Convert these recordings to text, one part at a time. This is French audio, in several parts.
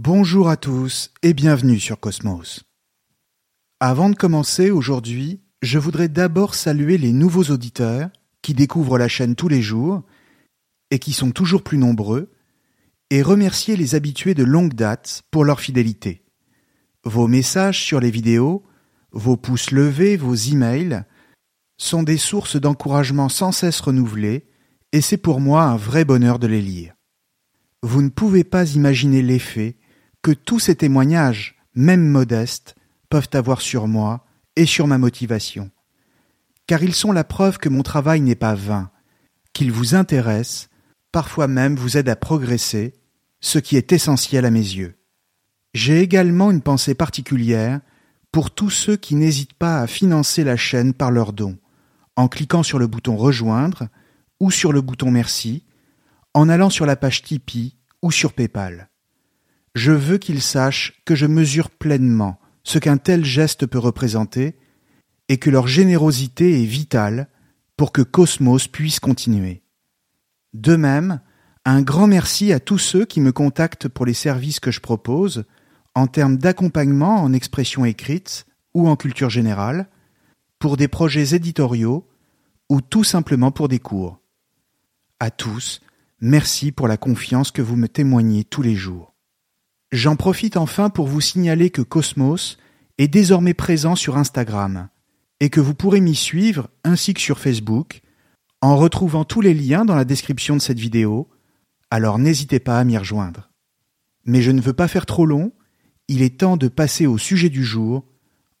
Bonjour à tous et bienvenue sur Cosmos. Avant de commencer aujourd'hui, je voudrais d'abord saluer les nouveaux auditeurs qui découvrent la chaîne tous les jours et qui sont toujours plus nombreux, et remercier les habitués de longue date pour leur fidélité. Vos messages sur les vidéos, vos pouces levés, vos emails sont des sources d'encouragement sans cesse renouvelées, et c'est pour moi un vrai bonheur de les lire. Vous ne pouvez pas imaginer l'effet que tous ces témoignages, même modestes, peuvent avoir sur moi et sur ma motivation. Car ils sont la preuve que mon travail n'est pas vain, qu'il vous intéresse, parfois même vous aide à progresser, ce qui est essentiel à mes yeux. J'ai également une pensée particulière pour tous ceux qui n'hésitent pas à financer la chaîne par leurs dons, en cliquant sur le bouton Rejoindre ou sur le bouton Merci, en allant sur la page Tipeee ou sur PayPal. Je veux qu'ils sachent que je mesure pleinement ce qu'un tel geste peut représenter et que leur générosité est vitale pour que Cosmos puisse continuer. De même, un grand merci à tous ceux qui me contactent pour les services que je propose, en termes d'accompagnement en expression écrite ou en culture générale, pour des projets éditoriaux ou tout simplement pour des cours. À tous, merci pour la confiance que vous me témoignez tous les jours. J'en profite enfin pour vous signaler que Cosmos est désormais présent sur Instagram et que vous pourrez m'y suivre ainsi que sur Facebook en retrouvant tous les liens dans la description de cette vidéo, alors n'hésitez pas à m'y rejoindre. Mais je ne veux pas faire trop long, il est temps de passer au sujet du jour,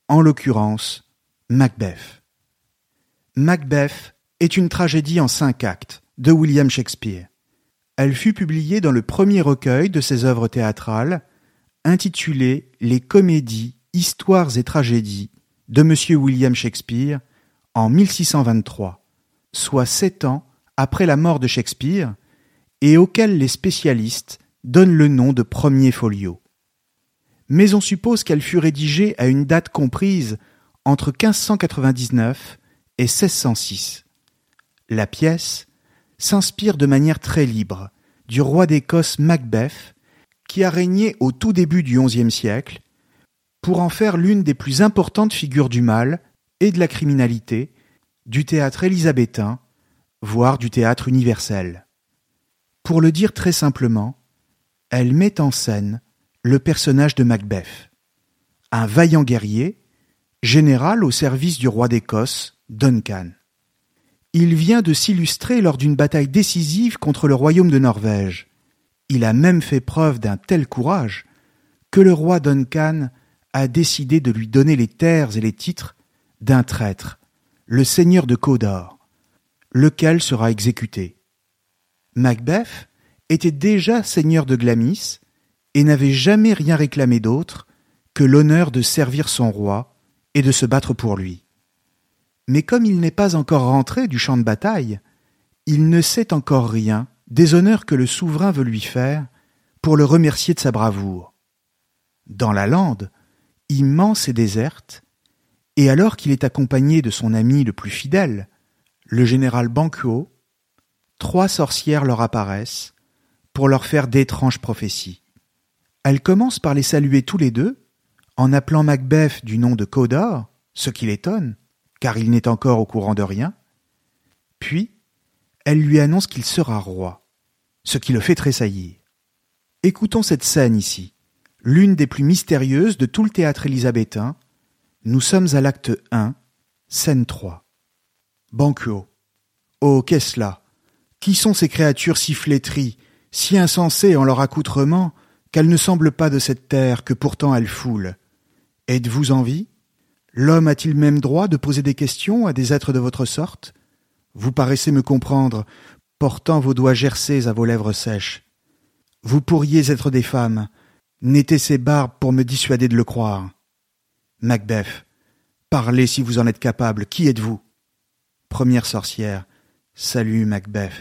en l'occurrence Macbeth. Macbeth est une tragédie en cinq actes de William Shakespeare. Elle fut publiée dans le premier recueil de ses œuvres théâtrales, intitulé Les comédies, histoires et tragédies de M. William Shakespeare en 1623, soit sept ans après la mort de Shakespeare, et auquel les spécialistes donnent le nom de premier folio. Mais on suppose qu'elle fut rédigée à une date comprise entre 1599 et 1606. La pièce s'inspire de manière très libre du roi d'Écosse Macbeth, qui a régné au tout début du XIe siècle, pour en faire l'une des plus importantes figures du mal et de la criminalité du théâtre élisabétain, voire du théâtre universel. Pour le dire très simplement, elle met en scène le personnage de Macbeth, un vaillant guerrier, général au service du roi d'Écosse, Duncan. Il vient de s'illustrer lors d'une bataille décisive contre le royaume de Norvège. Il a même fait preuve d'un tel courage que le roi Duncan a décidé de lui donner les terres et les titres d'un traître, le seigneur de Cawdor, lequel sera exécuté. Macbeth était déjà seigneur de Glamis et n'avait jamais rien réclamé d'autre que l'honneur de servir son roi et de se battre pour lui. Mais comme il n'est pas encore rentré du champ de bataille, il ne sait encore rien des honneurs que le souverain veut lui faire pour le remercier de sa bravoure. Dans la lande, immense et déserte, et alors qu'il est accompagné de son ami le plus fidèle, le général Banquo, trois sorcières leur apparaissent pour leur faire d'étranges prophéties. Elles commencent par les saluer tous les deux, en appelant Macbeth du nom de Cawdor, ce qui l'étonne, car il n'est encore au courant de rien. Puis, elles lui annoncent qu'il sera roi, ce qui le fait tressaillir. Écoutons cette scène ici, l'une des plus mystérieuses de tout le théâtre élisabétain. Nous sommes à l'acte 1, scène 3. Banquo. Oh, qu'est-ce là? Qui sont ces créatures si flétries, si insensées en leur accoutrement, qu'elles ne semblent pas de cette terre que pourtant elles foulent? Êtes-vous en vie? L'homme a-t-il même droit de poser des questions à des êtres de votre sorte? Vous paraissez me comprendre, portant vos doigts gercés à vos lèvres sèches. Vous pourriez être des femmes, n'étaient ces barbes pour me dissuader de le croire. Macbeth, parlez si vous en êtes capable, qui êtes-vous? Première sorcière. Salut, Macbeth.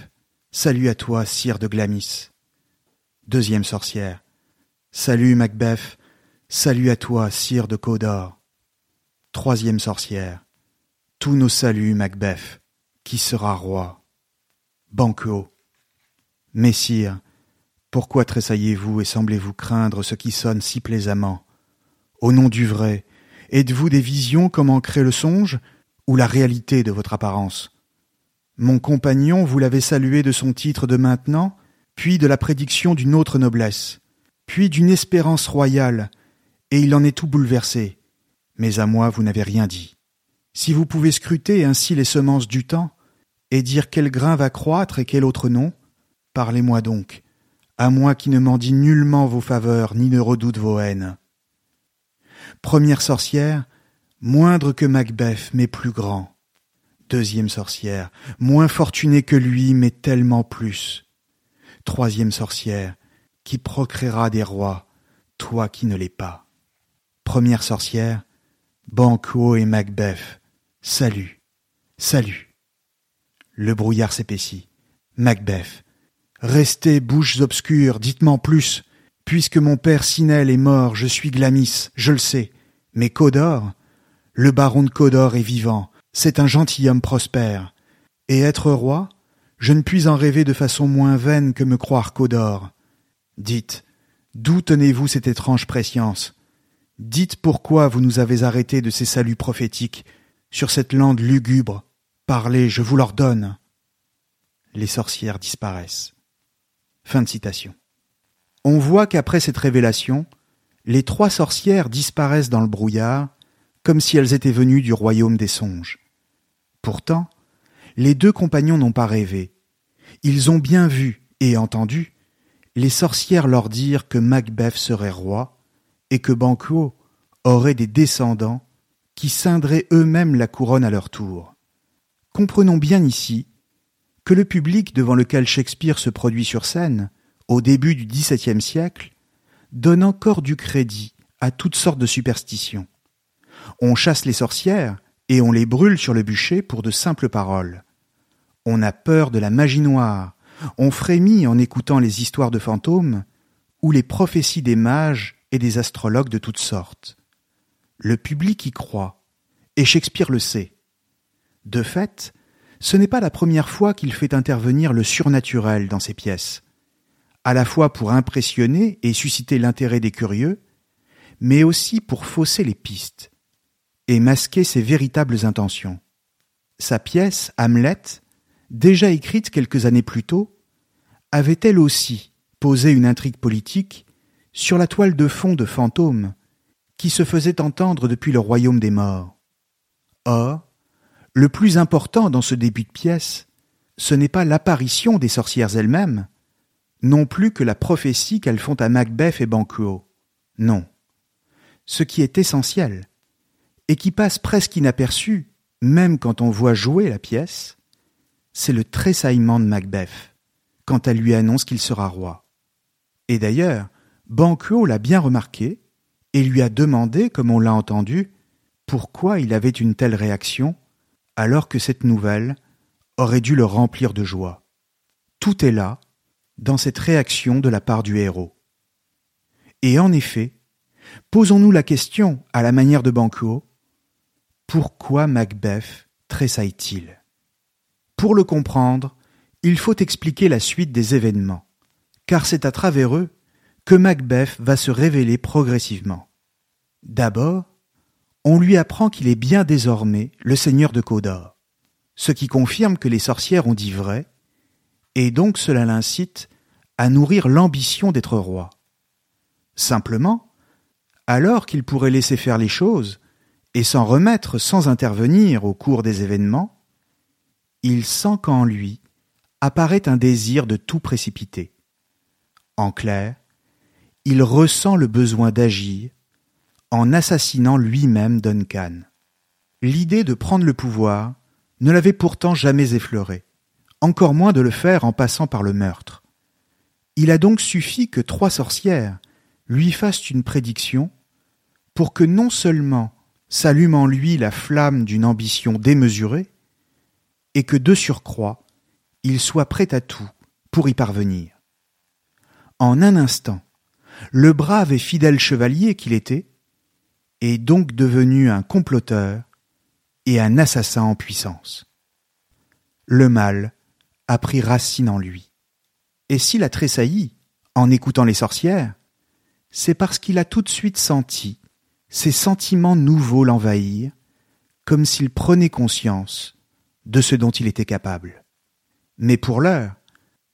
Salut à toi, sire de Glamis. Deuxième sorcière. Salut, Macbeth. Salut à toi, sire de Codor. Troisième sorcière. Tous nos saluts, Macbeth. Qui sera roi Banquo. Messire, pourquoi tressaillez-vous et semblez-vous craindre ce qui sonne si plaisamment? Au nom du vrai, êtes-vous des visions comme en crée le songe ou la réalité de votre apparence? Mon compagnon, vous l'avez salué de son titre de maintenant, puis de la prédiction d'une autre noblesse, puis d'une espérance royale, et il en est tout bouleversé. Mais à moi, vous n'avez rien dit. Si vous pouvez scruter ainsi les semences du temps, et dire quel grain va croître et quel autre non, parlez-moi donc, à moi qui ne m'en dis nullement vos faveurs ni ne redoute vos haines. Première sorcière, moindre que Macbeth, mais plus grand. Deuxième sorcière, moins fortunée que lui, mais tellement plus. Troisième sorcière, qui procréera des rois, toi qui ne l'es pas. Première sorcière, Banquo et Macbeth, salut, salut. Le brouillard s'épaissit. Macbeth, restez bouches obscures, dites-m'en plus. Puisque mon père Sinel est mort, je suis Glamis, je le sais. Mais Codor, le baron de Codor est vivant, c'est un gentilhomme prospère. Et être roi, je ne puis en rêver de façon moins vaine que me croire Codor. Dites, d'où tenez-vous cette étrange prescience Dites pourquoi vous nous avez arrêtés de ces saluts prophétiques sur cette lande lugubre. Parlez, je vous l'ordonne. Les sorcières disparaissent. Fin de citation. On voit qu'après cette révélation, les trois sorcières disparaissent dans le brouillard comme si elles étaient venues du royaume des songes. Pourtant, les deux compagnons n'ont pas rêvé. Ils ont bien vu et entendu les sorcières leur dire que Macbeth serait roi et que Banquo aurait des descendants qui ceindraient eux-mêmes la couronne à leur tour. Comprenons bien ici que le public devant lequel Shakespeare se produit sur scène, au début du XVIIe siècle, donne encore du crédit à toutes sortes de superstitions. On chasse les sorcières et on les brûle sur le bûcher pour de simples paroles. On a peur de la magie noire, on frémit en écoutant les histoires de fantômes ou les prophéties des mages et des astrologues de toutes sortes. Le public y croit, et Shakespeare le sait. De fait, ce n'est pas la première fois qu'il fait intervenir le surnaturel dans ses pièces, à la fois pour impressionner et susciter l'intérêt des curieux, mais aussi pour fausser les pistes et masquer ses véritables intentions. Sa pièce, Hamlet, déjà écrite quelques années plus tôt, avait elle aussi posé une intrigue politique sur la toile de fond de fantômes qui se faisait entendre depuis le royaume des morts. Or, le plus important dans ce début de pièce, ce n'est pas l'apparition des sorcières elles-mêmes, non plus que la prophétie qu'elles font à Macbeth et Banquo. Non. Ce qui est essentiel, et qui passe presque inaperçu, même quand on voit jouer la pièce, c'est le tressaillement de Macbeth, quand elle lui annonce qu'il sera roi. Et d'ailleurs, Banquo l'a bien remarqué, et lui a demandé, comme on l'a entendu, pourquoi il avait une telle réaction, alors que cette nouvelle aurait dû le remplir de joie. Tout est là, dans cette réaction de la part du héros. Et en effet, posons-nous la question, à la manière de Banquo, pourquoi Macbeth tressaille-t-il? Pour le comprendre, il faut expliquer la suite des événements, car c'est à travers eux que Macbeth va se révéler progressivement. D'abord, on lui apprend qu'il est bien désormais le seigneur de Codor, ce qui confirme que les sorcières ont dit vrai, et donc cela l'incite à nourrir l'ambition d'être roi. Simplement, alors qu'il pourrait laisser faire les choses et s'en remettre sans intervenir au cours des événements, il sent qu'en lui apparaît un désir de tout précipiter. En clair, il ressent le besoin d'agir en assassinant lui-même Duncan. L'idée de prendre le pouvoir ne l'avait pourtant jamais effleuré, encore moins de le faire en passant par le meurtre. Il a donc suffi que trois sorcières lui fassent une prédiction pour que non seulement s'allume en lui la flamme d'une ambition démesurée, et que de surcroît il soit prêt à tout pour y parvenir. En un instant, le brave et fidèle chevalier qu'il était est donc devenu un comploteur et un assassin en puissance. Le mal a pris racine en lui. Et s'il a tressailli en écoutant les sorcières, c'est parce qu'il a tout de suite senti ces sentiments nouveaux l'envahir, comme s'il prenait conscience de ce dont il était capable. Mais pour l'heure,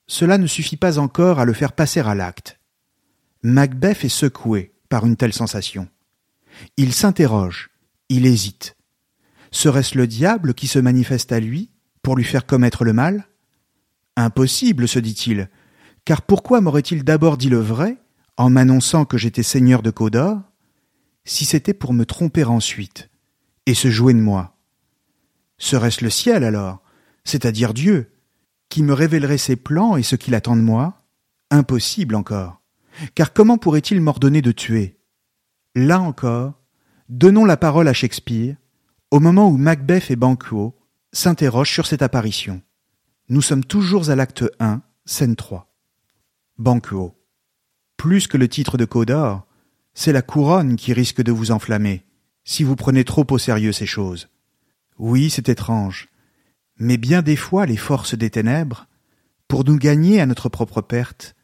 cela ne suffit pas encore à le faire passer à l'acte. Macbeth est secoué par une telle sensation. Il s'interroge, il hésite. Serait-ce le diable qui se manifeste à lui pour lui faire commettre le mal? Impossible, se dit-il, car pourquoi m'aurait-il d'abord dit le vrai en m'annonçant que j'étais seigneur de Codor, si c'était pour me tromper ensuite et se jouer de moi? Serait-ce le ciel alors, c'est-à-dire Dieu, qui me révélerait ses plans et ce qu'il attend de moi? Impossible encore. Car comment pourrait-il m'ordonner de tuer? Là encore, donnons la parole à Shakespeare, au moment où Macbeth et Banquo s'interrogent sur cette apparition. Nous sommes toujours à l'acte 1, scène 3. Banquo. Plus que le titre de Codor, c'est la couronne qui risque de vous enflammer, si vous prenez trop au sérieux ces choses. Oui, c'est étrange, mais bien des fois les forces des ténèbres, pour nous gagner à notre propre perte,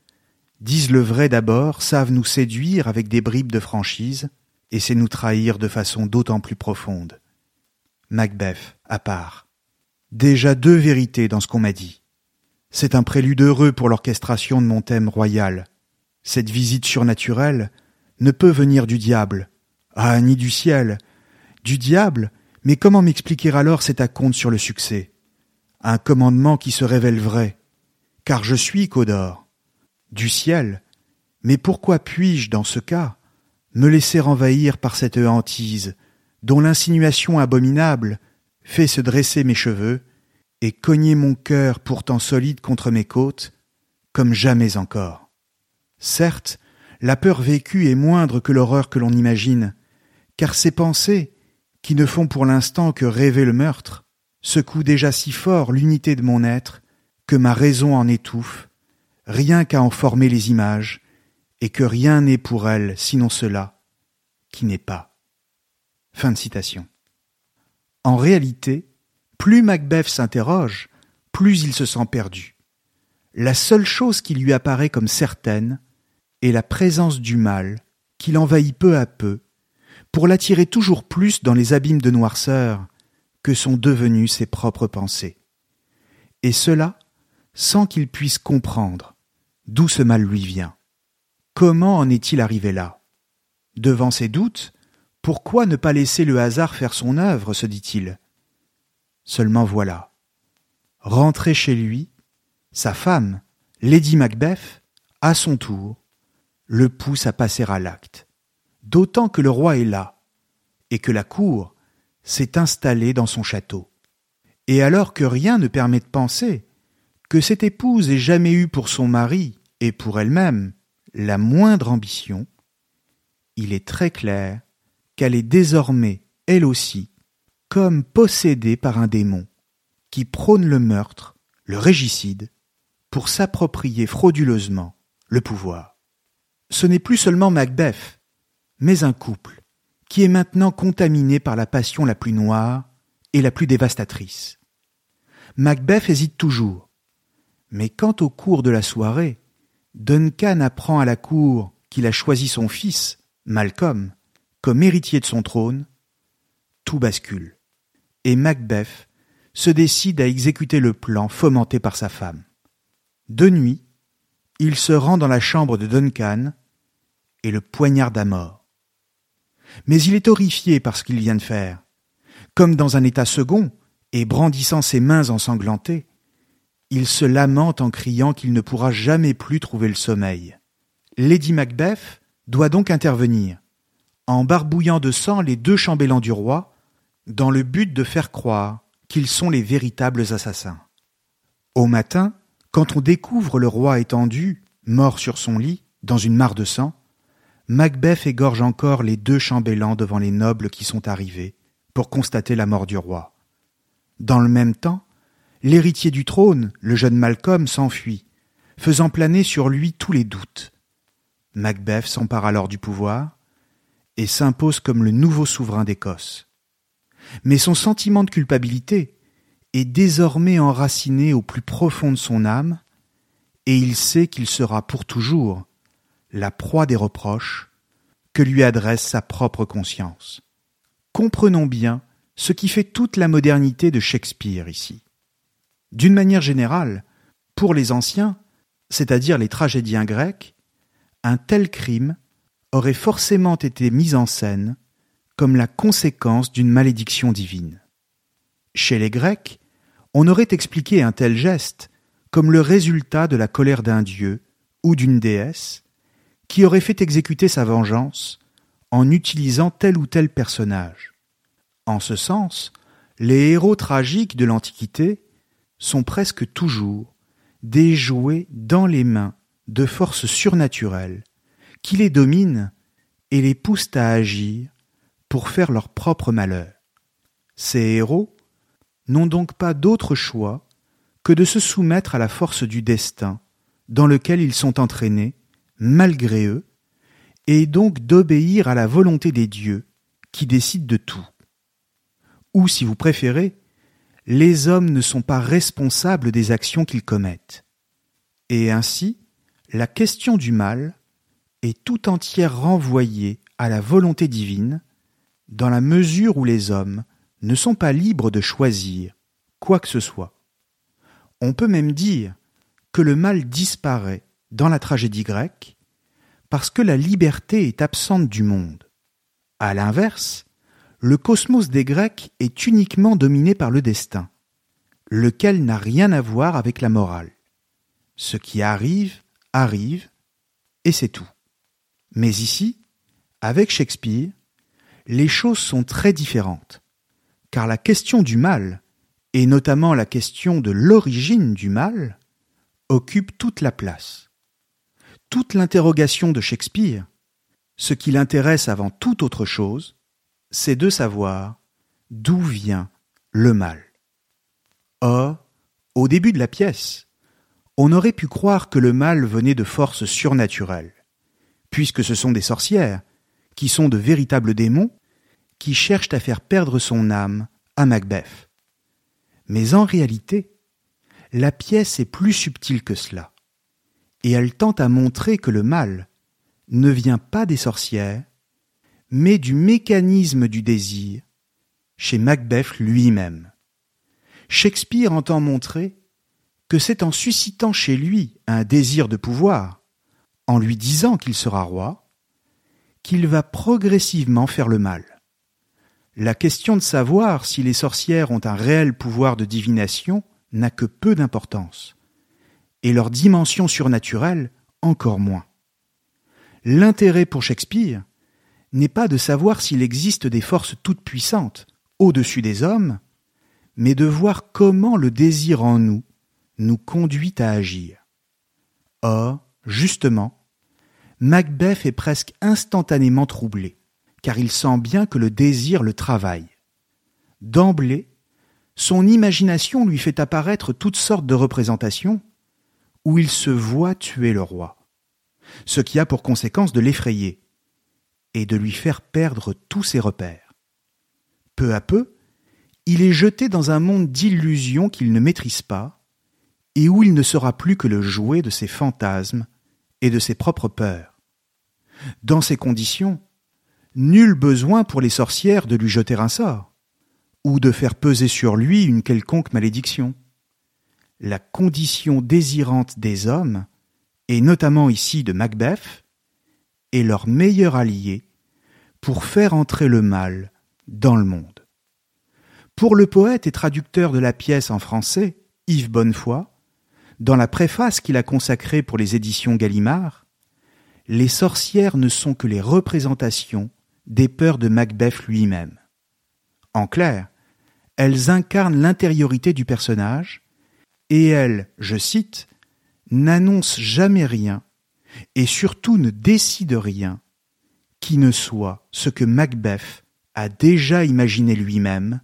disent le vrai d'abord, savent nous séduire avec des bribes de franchise, et c'est nous trahir de façon d'autant plus profonde. Macbeth, à part. Déjà deux vérités dans ce qu'on m'a dit. C'est un prélude heureux pour l'orchestration de mon thème royal. Cette visite surnaturelle ne peut venir du diable. Ah, ni du ciel. Du diable, mais comment m'expliquer alors cet acompte sur le succès? Un commandement qui se révèle vrai. Car je suis Codor. Du ciel. Mais pourquoi puis-je, dans ce cas, me laisser envahir par cette hantise, dont l'insinuation abominable fait se dresser mes cheveux et cogner mon cœur pourtant solide contre mes côtes, comme jamais encore. Certes, la peur vécue est moindre que l'horreur que l'on imagine, car ces pensées, qui ne font pour l'instant que rêver le meurtre, secouent déjà si fort l'unité de mon être que ma raison en étouffe, rien qu'à en former les images, et que rien n'est pour elle sinon cela qui n'est pas. Fin de citation. En réalité, plus Macbeth s'interroge, plus il se sent perdu. La seule chose qui lui apparaît comme certaine est la présence du mal qui l'envahit peu à peu pour l'attirer toujours plus dans les abîmes de noirceur que sont devenues ses propres pensées. Et cela sans qu'il puisse comprendre d'où ce mal lui vient? Comment en est-il arrivé là? Devant ses doutes, pourquoi ne pas laisser le hasard faire son œuvre se dit-il? Seulement voilà. Rentré chez lui, sa femme, Lady Macbeth, à son tour, le pousse à passer à l'acte d'autant que le roi est là, et que la cour s'est installée dans son château. Et alors que rien ne permet de penser que cette épouse ait jamais eu pour son mari et pour elle-même la moindre ambition, il est très clair qu'elle est désormais, elle aussi, comme possédée par un démon, qui prône le meurtre, le régicide, pour s'approprier frauduleusement le pouvoir. Ce n'est plus seulement Macbeth mais un couple qui est maintenant contaminé par la passion la plus noire et la plus dévastatrice. Macbeth hésite toujours. Mais quand au cours de la soirée, Duncan apprend à la cour qu'il a choisi son fils, Malcolm, comme héritier de son trône, tout bascule. Et Macbeth se décide à exécuter le plan fomenté par sa femme. De nuit, il se rend dans la chambre de Duncan et le poignarde à mort. Mais il est horrifié par ce qu'il vient de faire. Comme dans un état second, et brandissant ses mains ensanglantées, il se lamente en criant qu'il ne pourra jamais plus trouver le sommeil. Lady Macbeth doit donc intervenir, en barbouillant de sang les deux chambellans du roi, dans le but de faire croire qu'ils sont les véritables assassins. Au matin, quand on découvre le roi étendu, mort sur son lit, dans une mare de sang, Macbeth égorge encore les deux chambellans devant les nobles qui sont arrivés pour constater la mort du roi. Dans le même temps, l'héritier du trône, le jeune Malcolm, s'enfuit, faisant planer sur lui tous les doutes. Macbeth s'empare alors du pouvoir et s'impose comme le nouveau souverain d'Écosse. Mais son sentiment de culpabilité est désormais enraciné au plus profond de son âme, et il sait qu'il sera pour toujours la proie des reproches que lui adresse sa propre conscience. Comprenons bien ce qui fait toute la modernité de Shakespeare ici. D'une manière générale, pour les anciens, c'est-à-dire les tragédiens grecs, un tel crime aurait forcément été mis en scène comme la conséquence d'une malédiction divine. Chez les Grecs, on aurait expliqué un tel geste comme le résultat de la colère d'un dieu ou d'une déesse qui aurait fait exécuter sa vengeance en utilisant tel ou tel personnage. En ce sens, les héros tragiques de l'Antiquité sont presque toujours des jouets dans les mains de forces surnaturelles qui les dominent et les poussent à agir pour faire leur propre malheur. Ces héros n'ont donc pas d'autre choix que de se soumettre à la force du destin dans lequel ils sont entraînés, malgré eux, et donc d'obéir à la volonté des dieux qui décident de tout ou si vous préférez, les hommes ne sont pas responsables des actions qu'ils commettent. Et ainsi, la question du mal est tout entière renvoyée à la volonté divine, dans la mesure où les hommes ne sont pas libres de choisir quoi que ce soit. On peut même dire que le mal disparaît dans la tragédie grecque parce que la liberté est absente du monde. À l'inverse, le cosmos des Grecs est uniquement dominé par le destin, lequel n'a rien à voir avec la morale. Ce qui arrive, arrive, et c'est tout. Mais ici, avec Shakespeare, les choses sont très différentes, car la question du mal, et notamment la question de l'origine du mal, occupe toute la place. Toute l'interrogation de Shakespeare, ce qui l'intéresse avant toute autre chose, c'est de savoir d'où vient le mal. Or, au début de la pièce, on aurait pu croire que le mal venait de forces surnaturelles, puisque ce sont des sorcières, qui sont de véritables démons, qui cherchent à faire perdre son âme à Macbeth. Mais en réalité, la pièce est plus subtile que cela, et elle tente à montrer que le mal ne vient pas des sorcières, mais du mécanisme du désir chez Macbeth lui-même. Shakespeare entend montrer que c'est en suscitant chez lui un désir de pouvoir, en lui disant qu'il sera roi, qu'il va progressivement faire le mal. La question de savoir si les sorcières ont un réel pouvoir de divination n'a que peu d'importance, et leur dimension surnaturelle encore moins. L'intérêt pour Shakespeare, n'est pas de savoir s'il existe des forces toutes puissantes au-dessus des hommes, mais de voir comment le désir en nous nous conduit à agir. Or, justement, Macbeth est presque instantanément troublé, car il sent bien que le désir le travaille. D'emblée, son imagination lui fait apparaître toutes sortes de représentations où il se voit tuer le roi, ce qui a pour conséquence de l'effrayer, et de lui faire perdre tous ses repères. Peu à peu, il est jeté dans un monde d'illusions qu'il ne maîtrise pas, et où il ne sera plus que le jouet de ses fantasmes et de ses propres peurs. Dans ces conditions, nul besoin pour les sorcières de lui jeter un sort, ou de faire peser sur lui une quelconque malédiction. La condition désirante des hommes, et notamment ici de Macbeth, est leur meilleur allié pour faire entrer le mal dans le monde. Pour le poète et traducteur de la pièce en français, Yves Bonnefoy, dans la préface qu'il a consacrée pour les éditions Gallimard, les sorcières ne sont que les représentations des peurs de Macbeth lui-même. En clair, elles incarnent l'intériorité du personnage, et elles, je cite, n'annoncent jamais rien, et surtout ne décident rien, qui ne soit ce que Macbeth a déjà imaginé lui-même,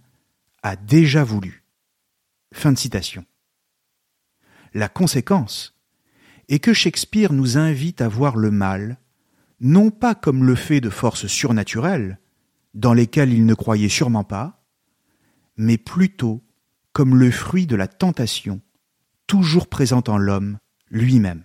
a déjà voulu. Fin de citation. La conséquence est que Shakespeare nous invite à voir le mal, non pas comme le fait de forces surnaturelles, dans lesquelles il ne croyait sûrement pas, mais plutôt comme le fruit de la tentation, toujours présente en l'homme lui-même.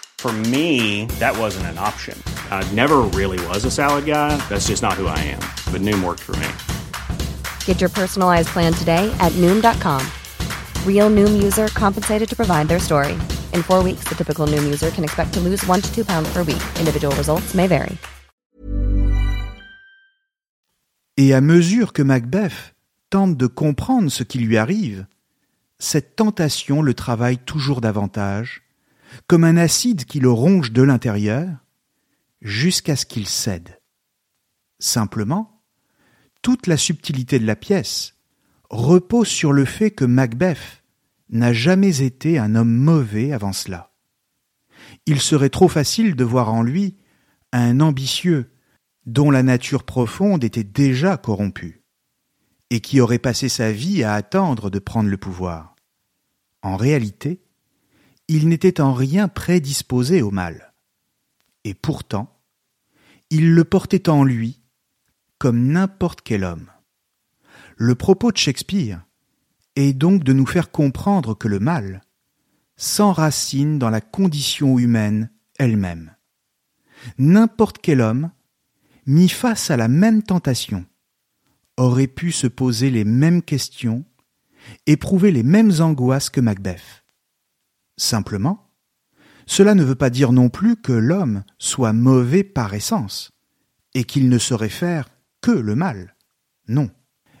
For me, that wasn't an option. I never really was a salad guy. That's just not who I am. But Noom worked for me. Get your personalized plan today at Noom.com. Real Noom user compensated to provide their story. In four weeks, the typical Noom user can expect to lose one to two pounds per week. Individual results may vary. Et à mesure que Macbeth tente de comprendre ce qui lui arrive, cette tentation le travaille toujours davantage, comme un acide qui le ronge de l'intérieur, jusqu'à ce qu'il cède. Simplement, toute la subtilité de la pièce repose sur le fait que Macbeth n'a jamais été un homme mauvais avant cela. Il serait trop facile de voir en lui un ambitieux dont la nature profonde était déjà corrompue, et qui aurait passé sa vie à attendre de prendre le pouvoir. En réalité, il n'était en rien prédisposé au mal, et pourtant, il le portait en lui comme n'importe quel homme. Le propos de Shakespeare est donc de nous faire comprendre que le mal s'enracine dans la condition humaine elle-même. N'importe quel homme mis face à la même tentation, aurait pu se poser les mêmes questions, éprouver les mêmes angoisses que Macbeth. Simplement, cela ne veut pas dire non plus que l'homme soit mauvais par essence, et qu'il ne saurait faire que le mal. Non,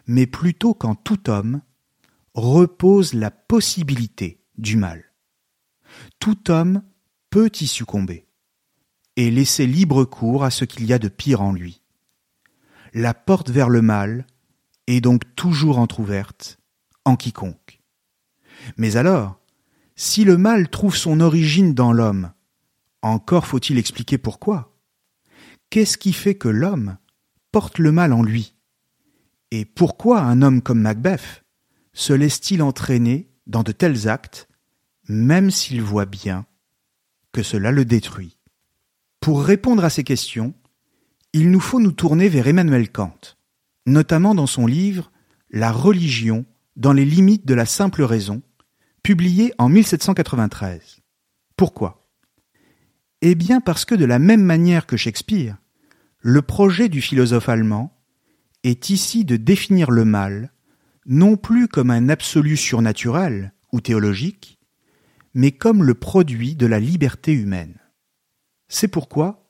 mais plutôt qu'en tout homme repose la possibilité du mal. Tout homme peut y succomber et laisser libre cours à ce qu'il y a de pire en lui. La porte vers le mal est donc toujours entr'ouverte en quiconque. Mais alors, si le mal trouve son origine dans l'homme, encore faut-il expliquer pourquoi. Qu'est-ce qui fait que l'homme porte le mal en lui? Et pourquoi un homme comme Macbeth se laisse-t-il entraîner dans de tels actes, même s'il voit bien que cela le détruit? Pour répondre à ces questions, il nous faut nous tourner vers Emmanuel Kant, notamment dans son livre La religion dans les limites de la simple raison, publié en 1793. Pourquoi? Eh bien parce que de la même manière que Shakespeare, le projet du philosophe allemand est ici de définir le mal non plus comme un absolu surnaturel ou théologique, mais comme le produit de la liberté humaine. C'est pourquoi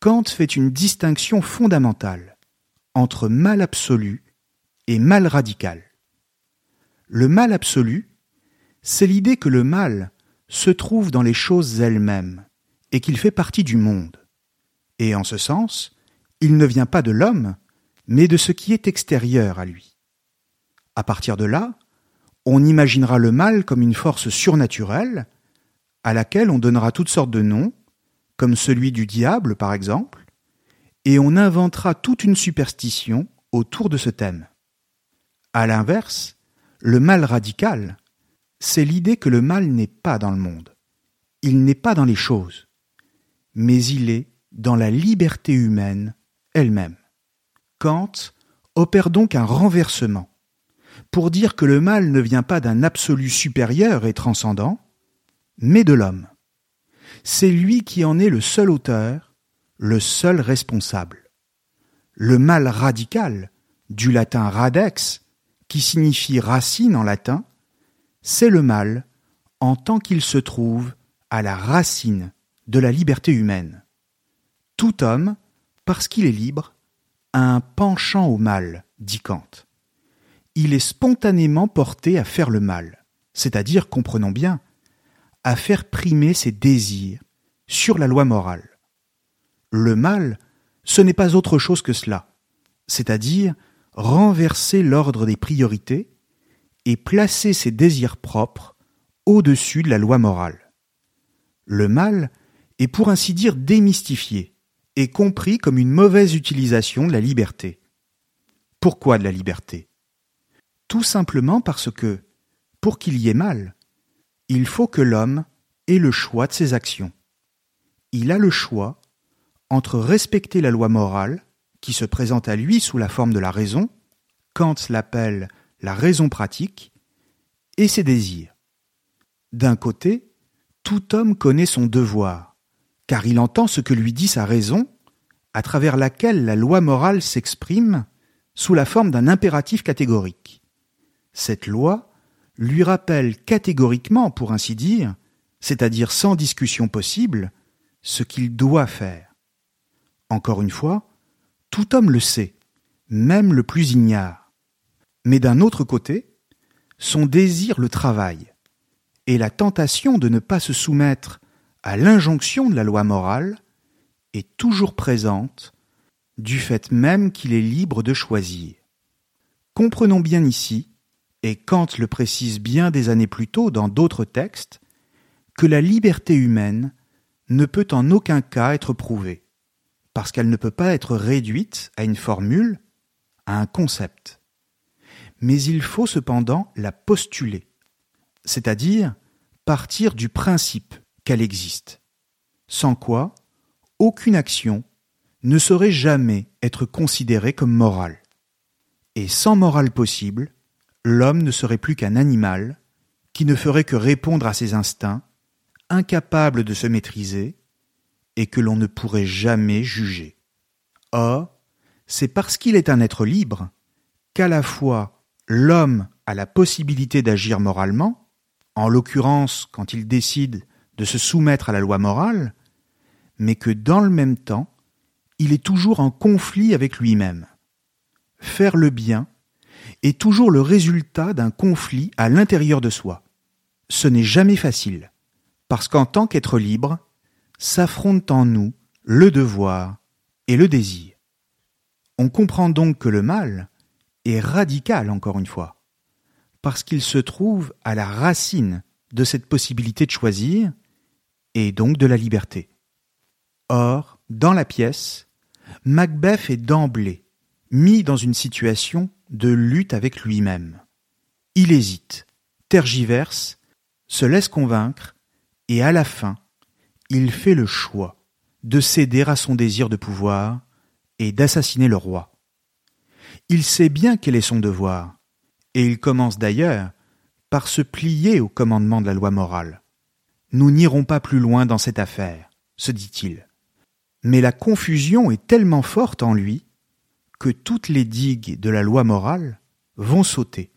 Kant fait une distinction fondamentale entre mal absolu et mal radical. Le mal absolu, c'est l'idée que le mal se trouve dans les choses elles-mêmes et qu'il fait partie du monde. Et en ce sens, il ne vient pas de l'homme, mais de ce qui est extérieur à lui. À partir de là, on imaginera le mal comme une force surnaturelle, à laquelle on donnera toutes sortes de noms, comme celui du diable par exemple, et on inventera toute une superstition autour de ce thème. À l'inverse, le mal radical, c'est l'idée que le mal n'est pas dans le monde, il n'est pas dans les choses, mais il est dans la liberté humaine elle-même. Kant opère donc un renversement pour dire que le mal ne vient pas d'un absolu supérieur et transcendant, mais de l'homme. C'est lui qui en est le seul auteur, le seul responsable. Le mal radical, du latin radex, qui signifie racine en latin, c'est le mal en tant qu'il se trouve à la racine de la liberté humaine. Tout homme, parce qu'il est libre, a un penchant au mal, dit Kant il est spontanément porté à faire le mal, c'est-à-dire, comprenons bien, à faire primer ses désirs sur la loi morale. Le mal, ce n'est pas autre chose que cela, c'est-à-dire renverser l'ordre des priorités et placer ses désirs propres au-dessus de la loi morale. Le mal est pour ainsi dire démystifié et compris comme une mauvaise utilisation de la liberté. Pourquoi de la liberté? Tout simplement parce que, pour qu'il y ait mal, il faut que l'homme ait le choix de ses actions. Il a le choix entre respecter la loi morale, qui se présente à lui sous la forme de la raison, Kant l'appelle la raison pratique, et ses désirs. D'un côté, tout homme connaît son devoir, car il entend ce que lui dit sa raison, à travers laquelle la loi morale s'exprime sous la forme d'un impératif catégorique. Cette loi lui rappelle catégoriquement, pour ainsi dire, c'est-à-dire sans discussion possible, ce qu'il doit faire. Encore une fois, tout homme le sait, même le plus ignare. Mais d'un autre côté, son désir le travaille, et la tentation de ne pas se soumettre à l'injonction de la loi morale est toujours présente, du fait même qu'il est libre de choisir. Comprenons bien ici et Kant le précise bien des années plus tôt dans d'autres textes, que la liberté humaine ne peut en aucun cas être prouvée, parce qu'elle ne peut pas être réduite à une formule, à un concept. Mais il faut cependant la postuler, c'est-à-dire partir du principe qu'elle existe, sans quoi aucune action ne saurait jamais être considérée comme morale. Et sans morale possible, l'homme ne serait plus qu'un animal qui ne ferait que répondre à ses instincts, incapable de se maîtriser, et que l'on ne pourrait jamais juger. Or, c'est parce qu'il est un être libre qu'à la fois l'homme a la possibilité d'agir moralement, en l'occurrence quand il décide de se soumettre à la loi morale, mais que dans le même temps, il est toujours en conflit avec lui-même. Faire le bien est toujours le résultat d'un conflit à l'intérieur de soi. Ce n'est jamais facile, parce qu'en tant qu'être libre, s'affrontent en nous le devoir et le désir. On comprend donc que le mal est radical encore une fois, parce qu'il se trouve à la racine de cette possibilité de choisir, et donc de la liberté. Or, dans la pièce, Macbeth est d'emblée mis dans une situation de lutte avec lui-même. Il hésite, tergiverse, se laisse convaincre, et à la fin, il fait le choix de céder à son désir de pouvoir et d'assassiner le roi. Il sait bien quel est son devoir, et il commence d'ailleurs par se plier au commandement de la loi morale. Nous n'irons pas plus loin dans cette affaire. se dit-il. Mais la confusion est tellement forte en lui que toutes les digues de la loi morale vont sauter,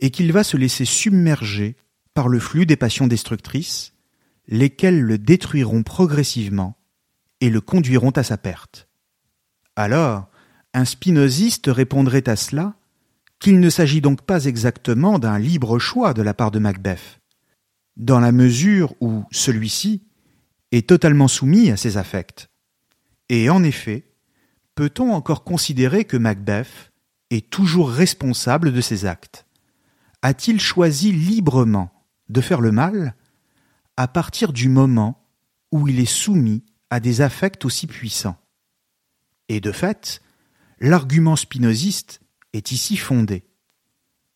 et qu'il va se laisser submerger par le flux des passions destructrices, lesquelles le détruiront progressivement et le conduiront à sa perte. Alors, un spinoziste répondrait à cela qu'il ne s'agit donc pas exactement d'un libre choix de la part de Macbeth, dans la mesure où celui-ci est totalement soumis à ses affects. Et en effet, peut-on encore considérer que Macbeth est toujours responsable de ses actes? A-t-il choisi librement de faire le mal à partir du moment où il est soumis à des affects aussi puissants? Et de fait, l'argument spinoziste est ici fondé.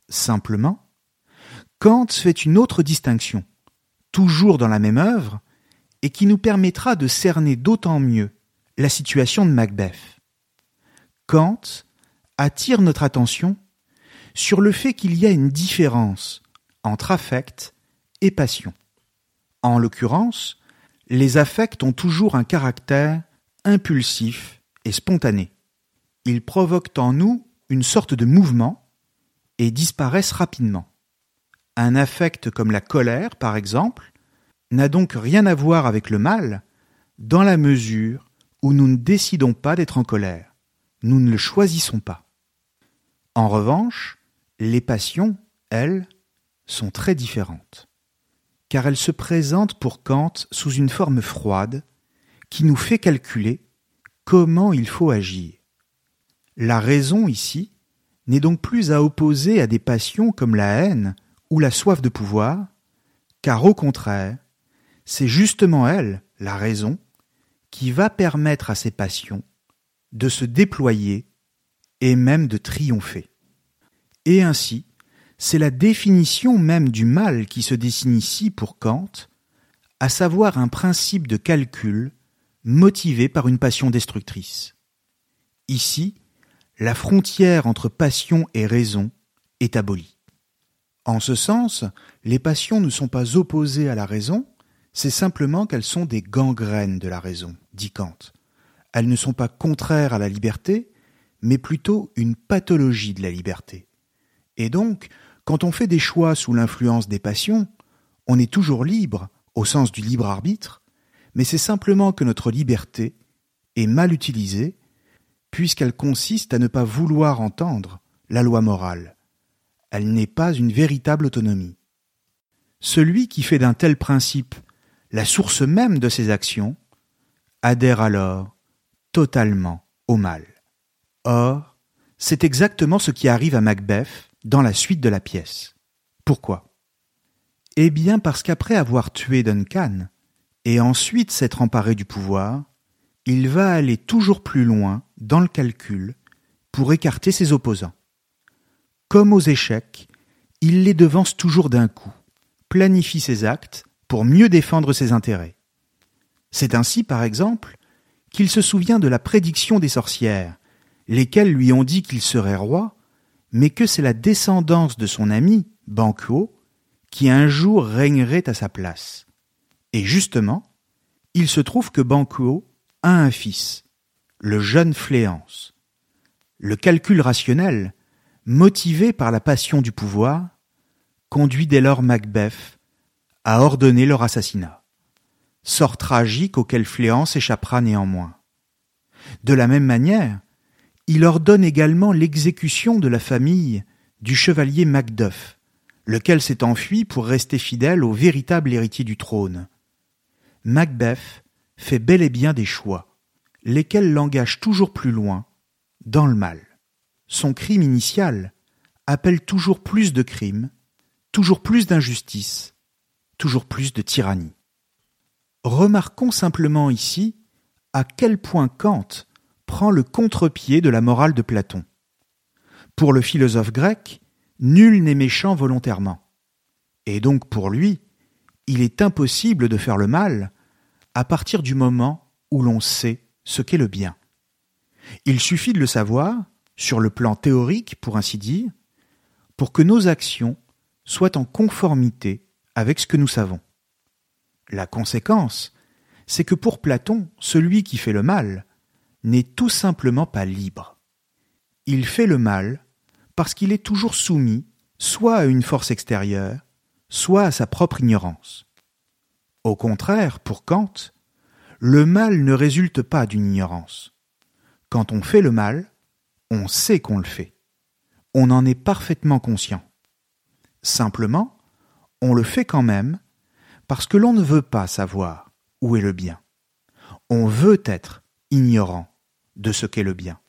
Simplement, Kant fait une autre distinction, toujours dans la même œuvre, et qui nous permettra de cerner d'autant mieux la situation de Macbeth. Kant attire notre attention sur le fait qu'il y a une différence entre affect et passion. En l'occurrence, les affects ont toujours un caractère impulsif et spontané. Ils provoquent en nous une sorte de mouvement et disparaissent rapidement. Un affect comme la colère, par exemple, n'a donc rien à voir avec le mal dans la mesure où nous ne décidons pas d'être en colère. Nous ne le choisissons pas. En revanche, les passions, elles, sont très différentes, car elles se présentent pour Kant sous une forme froide qui nous fait calculer comment il faut agir. La raison ici n'est donc plus à opposer à des passions comme la haine ou la soif de pouvoir, car au contraire, c'est justement elle, la raison, qui va permettre à ces passions de se déployer et même de triompher. Et ainsi, c'est la définition même du mal qui se dessine ici pour Kant, à savoir un principe de calcul motivé par une passion destructrice. Ici, la frontière entre passion et raison est abolie. En ce sens, les passions ne sont pas opposées à la raison, c'est simplement qu'elles sont des gangrènes de la raison, dit Kant. Elles ne sont pas contraires à la liberté, mais plutôt une pathologie de la liberté. Et donc, quand on fait des choix sous l'influence des passions, on est toujours libre, au sens du libre arbitre, mais c'est simplement que notre liberté est mal utilisée puisqu'elle consiste à ne pas vouloir entendre la loi morale. Elle n'est pas une véritable autonomie. Celui qui fait d'un tel principe la source même de ses actions adhère alors totalement au mal. Or, c'est exactement ce qui arrive à Macbeth dans la suite de la pièce. Pourquoi? Eh bien parce qu'après avoir tué Duncan, et ensuite s'être emparé du pouvoir, il va aller toujours plus loin dans le calcul pour écarter ses opposants. Comme aux échecs, il les devance toujours d'un coup, planifie ses actes pour mieux défendre ses intérêts. C'est ainsi, par exemple, qu'il se souvient de la prédiction des sorcières, lesquelles lui ont dit qu'il serait roi, mais que c'est la descendance de son ami, Banquo, qui un jour régnerait à sa place. Et justement, il se trouve que Banquo a un fils, le jeune Fléance. Le calcul rationnel, motivé par la passion du pouvoir, conduit dès lors Macbeth à ordonner leur assassinat. Sort tragique auquel Fléance échappera néanmoins. De la même manière, il ordonne également l'exécution de la famille du chevalier Macduff, lequel s'est enfui pour rester fidèle au véritable héritier du trône. Macbeth fait bel et bien des choix lesquels l'engagent toujours plus loin, dans le mal. Son crime initial appelle toujours plus de crimes, toujours plus d'injustice, toujours plus de tyrannie. Remarquons simplement ici à quel point Kant prend le contre-pied de la morale de Platon. Pour le philosophe grec, nul n'est méchant volontairement. Et donc pour lui, il est impossible de faire le mal à partir du moment où l'on sait ce qu'est le bien. Il suffit de le savoir, sur le plan théorique pour ainsi dire, pour que nos actions soient en conformité avec ce que nous savons. La conséquence, c'est que pour Platon, celui qui fait le mal n'est tout simplement pas libre. Il fait le mal parce qu'il est toujours soumis soit à une force extérieure, soit à sa propre ignorance. Au contraire, pour Kant, le mal ne résulte pas d'une ignorance. Quand on fait le mal, on sait qu'on le fait. On en est parfaitement conscient. Simplement, on le fait quand même parce que l'on ne veut pas savoir où est le bien. On veut être ignorant de ce qu'est le bien.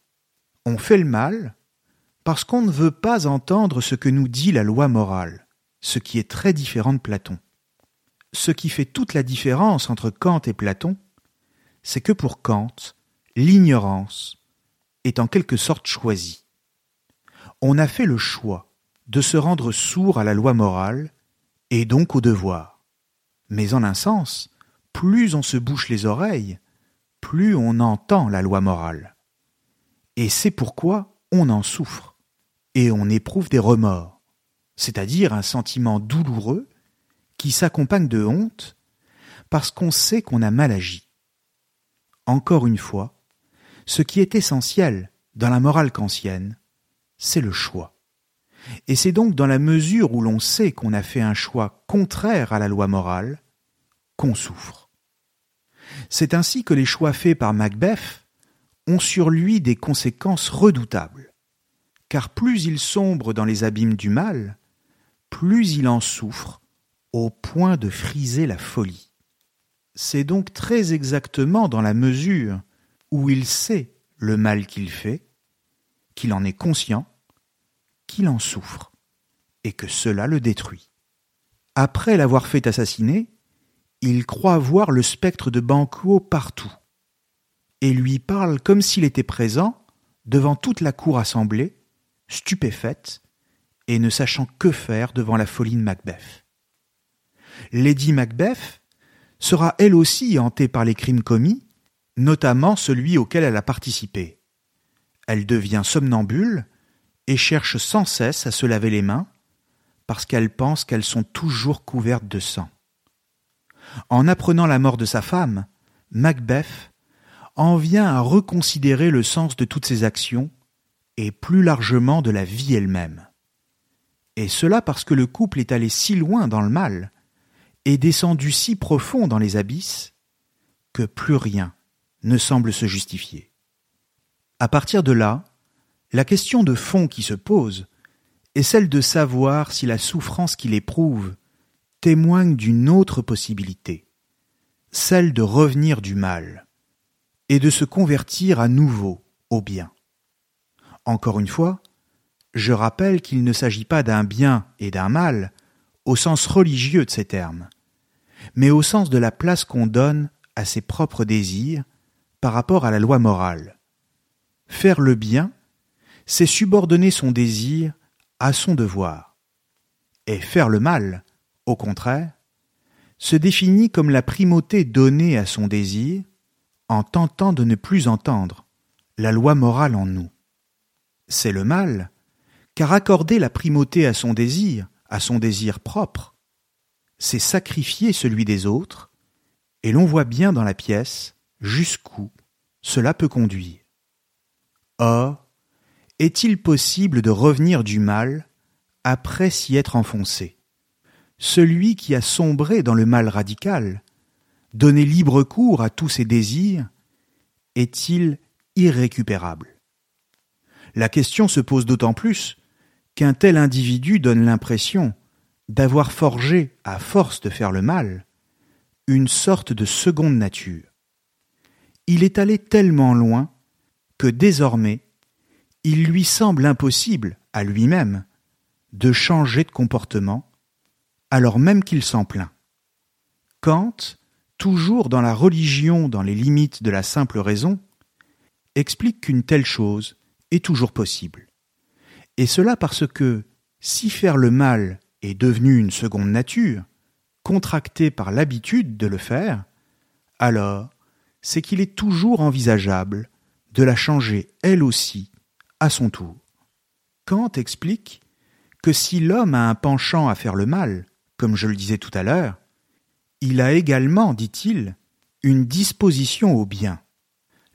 On fait le mal parce qu'on ne veut pas entendre ce que nous dit la loi morale, ce qui est très différent de Platon. Ce qui fait toute la différence entre Kant et Platon, c'est que pour Kant, l'ignorance est en quelque sorte choisie. On a fait le choix de se rendre sourd à la loi morale et donc au devoir. Mais en un sens, plus on se bouche les oreilles, plus on entend la loi morale. Et c'est pourquoi on en souffre, et on éprouve des remords, c'est-à-dire un sentiment douloureux qui s'accompagne de honte parce qu'on sait qu'on a mal agi. Encore une fois, ce qui est essentiel dans la morale kantienne, c'est le choix. Et c'est donc dans la mesure où l'on sait qu'on a fait un choix contraire à la loi morale qu'on souffre. C'est ainsi que les choix faits par Macbeth ont sur lui des conséquences redoutables, car plus il sombre dans les abîmes du mal, plus il en souffre au point de friser la folie. C'est donc très exactement dans la mesure où il sait le mal qu'il fait, qu'il en est conscient, qu'il en souffre, et que cela le détruit. Après l'avoir fait assassiner, il croit voir le spectre de Banquo partout, et lui parle comme s'il était présent devant toute la cour assemblée, stupéfaite, et ne sachant que faire devant la folie de Macbeth. Lady Macbeth sera elle aussi hantée par les crimes commis, notamment celui auquel elle a participé. Elle devient somnambule et cherche sans cesse à se laver les mains, parce qu'elle pense qu'elles sont toujours couvertes de sang. En apprenant la mort de sa femme, Macbeth en vient à reconsidérer le sens de toutes ses actions et plus largement de la vie elle-même. Et cela parce que le couple est allé si loin dans le mal et descendu si profond dans les abysses que plus rien ne semble se justifier. À partir de là, la question de fond qui se pose est celle de savoir si la souffrance qu'il éprouve témoigne d'une autre possibilité, celle de revenir du mal et de se convertir à nouveau au bien. Encore une fois, je rappelle qu'il ne s'agit pas d'un bien et d'un mal au sens religieux de ces termes, mais au sens de la place qu'on donne à ses propres désirs par rapport à la loi morale. Faire le bien, c'est subordonner son désir à son devoir. Et faire le mal, au contraire, se définit comme la primauté donnée à son désir en tentant de ne plus entendre la loi morale en nous. C'est le mal, car accorder la primauté à son désir, à son désir propre, c'est sacrifier celui des autres, et l'on voit bien dans la pièce jusqu'où cela peut conduire. Or, est-il possible de revenir du mal après s'y être enfoncé? Celui qui a sombré dans le mal radical, donné libre cours à tous ses désirs, est-il irrécupérable? La question se pose d'autant plus qu'un tel individu donne l'impression d'avoir forgé, à force de faire le mal, une sorte de seconde nature. Il est allé tellement loin que désormais il lui semble impossible, à lui-même, de changer de comportement, alors même qu'il s'en plaint. Kant, toujours dans la religion dans les limites de la simple raison, explique qu'une telle chose est toujours possible. Et cela parce que, si faire le mal est devenu une seconde nature, contractée par l'habitude de le faire, alors c'est qu'il est toujours envisageable de la changer elle aussi à son tour. Kant explique que si l'homme a un penchant à faire le mal, comme je le disais tout à l'heure, il a également, dit-il, une disposition au bien,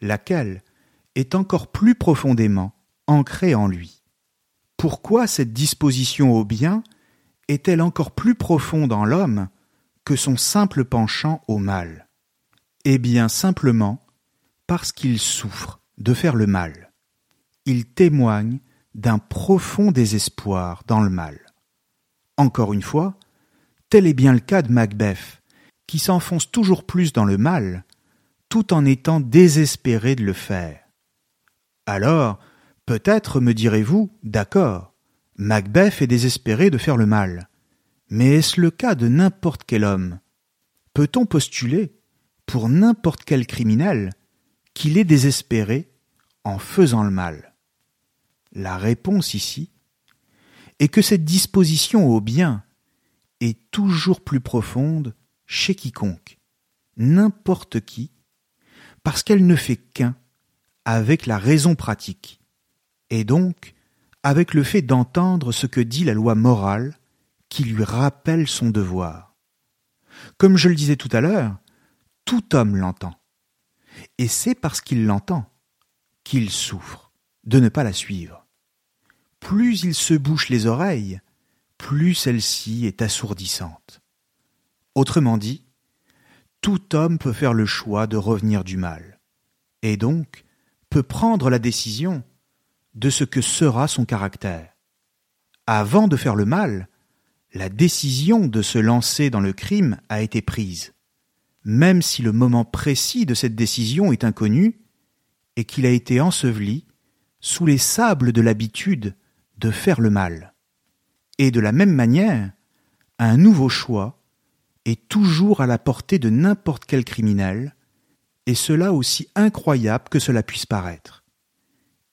laquelle est encore plus profondément ancrée en lui. Pourquoi cette disposition au bien est-elle encore plus profonde en l'homme que son simple penchant au mal? Eh bien simplement parce qu'il souffre de faire le mal. Il témoigne d'un profond désespoir dans le mal. Encore une fois, tel est bien le cas de Macbeth, qui s'enfonce toujours plus dans le mal, tout en étant désespéré de le faire. Alors, peut-être me direz-vous, d'accord, Macbeth est désespéré de faire le mal. Mais est-ce le cas de n'importe quel homme? Peut-on postuler, pour n'importe quel criminel, qu'il est désespéré en faisant le mal? La réponse ici est que cette disposition au bien est toujours plus profonde chez quiconque, n'importe qui, parce qu'elle ne fait qu'un avec la raison pratique, et donc avec le fait d'entendre ce que dit la loi morale qui lui rappelle son devoir. Comme je le disais tout à l'heure, tout homme l'entend. Et c'est parce qu'il l'entend qu'il souffre de ne pas la suivre. Plus il se bouche les oreilles, plus celle-ci est assourdissante. Autrement dit, tout homme peut faire le choix de revenir du mal, et donc peut prendre la décision de ce que sera son caractère. Avant de faire le mal, la décision de se lancer dans le crime a été prise, même si le moment précis de cette décision est inconnu et qu'il a été enseveli sous les sables de l'habitude de faire le mal. Et de la même manière, un nouveau choix est toujours à la portée de n'importe quel criminel, et cela aussi incroyable que cela puisse paraître.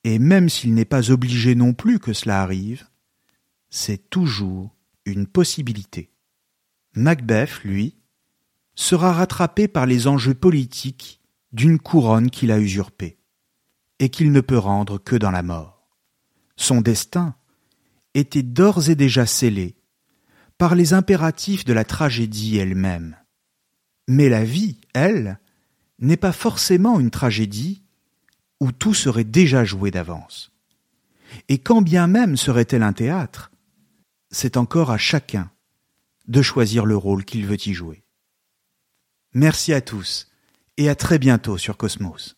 Et même s'il n'est pas obligé non plus que cela arrive, c'est toujours une possibilité. Macbeth, lui, sera rattrapé par les enjeux politiques d'une couronne qu'il a usurpée, et qu'il ne peut rendre que dans la mort. Son destin était d'ores et déjà scellé par les impératifs de la tragédie elle-même. Mais la vie, elle, n'est pas forcément une tragédie où tout serait déjà joué d'avance. Et quand bien même serait-elle un théâtre, c'est encore à chacun de choisir le rôle qu'il veut y jouer. Merci à tous et à très bientôt sur Cosmos.